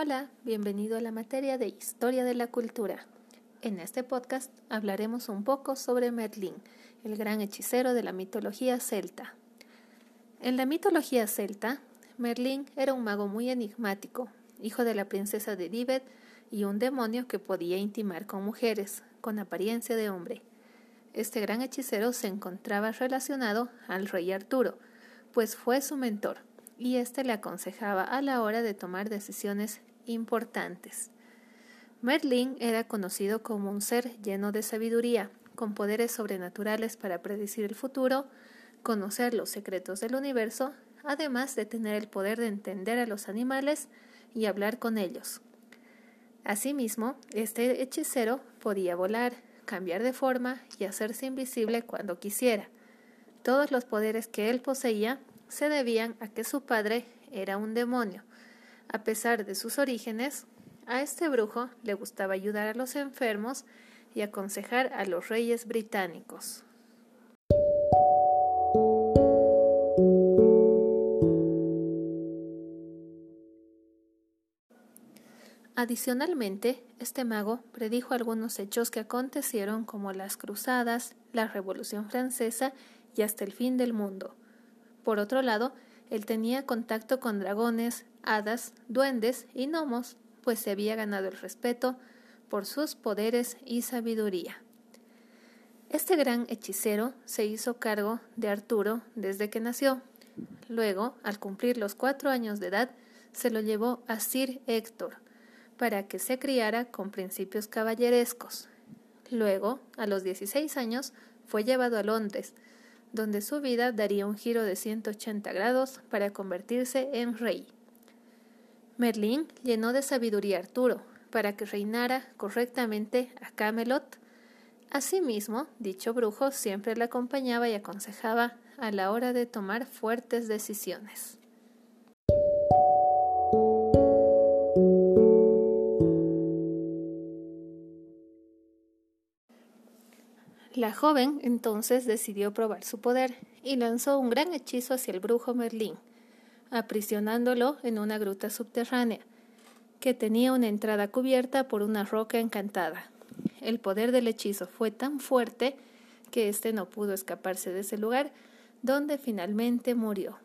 Hola, bienvenido a la materia de Historia de la Cultura. En este podcast hablaremos un poco sobre Merlín, el gran hechicero de la mitología celta. En la mitología celta, Merlín era un mago muy enigmático, hijo de la princesa de Divet y un demonio que podía intimar con mujeres, con apariencia de hombre. Este gran hechicero se encontraba relacionado al rey Arturo, pues fue su mentor, y éste le aconsejaba a la hora de tomar decisiones importantes. Merlín era conocido como un ser lleno de sabiduría, con poderes sobrenaturales para predecir el futuro, conocer los secretos del universo, además de tener el poder de entender a los animales y hablar con ellos. Asimismo, este hechicero podía volar, cambiar de forma y hacerse invisible cuando quisiera. Todos los poderes que él poseía se debían a que su padre era un demonio. A pesar de sus orígenes, a este brujo le gustaba ayudar a los enfermos y aconsejar a los reyes británicos. Adicionalmente, este mago predijo algunos hechos que acontecieron como las cruzadas, la Revolución Francesa y hasta el fin del mundo. Por otro lado, él tenía contacto con dragones, hadas, duendes y gnomos, pues se había ganado el respeto por sus poderes y sabiduría. Este gran hechicero se hizo cargo de Arturo desde que nació. Luego, al cumplir los cuatro años de edad, se lo llevó a Sir Héctor para que se criara con principios caballerescos. Luego, a los dieciséis años, fue llevado a Londres, donde su vida daría un giro de 180 grados para convertirse en rey. Merlín llenó de sabiduría a Arturo para que reinara correctamente a Camelot. Asimismo, dicho brujo siempre le acompañaba y aconsejaba a la hora de tomar fuertes decisiones. La joven entonces decidió probar su poder y lanzó un gran hechizo hacia el brujo Merlín, aprisionándolo en una gruta subterránea, que tenía una entrada cubierta por una roca encantada. El poder del hechizo fue tan fuerte que éste no pudo escaparse de ese lugar, donde finalmente murió.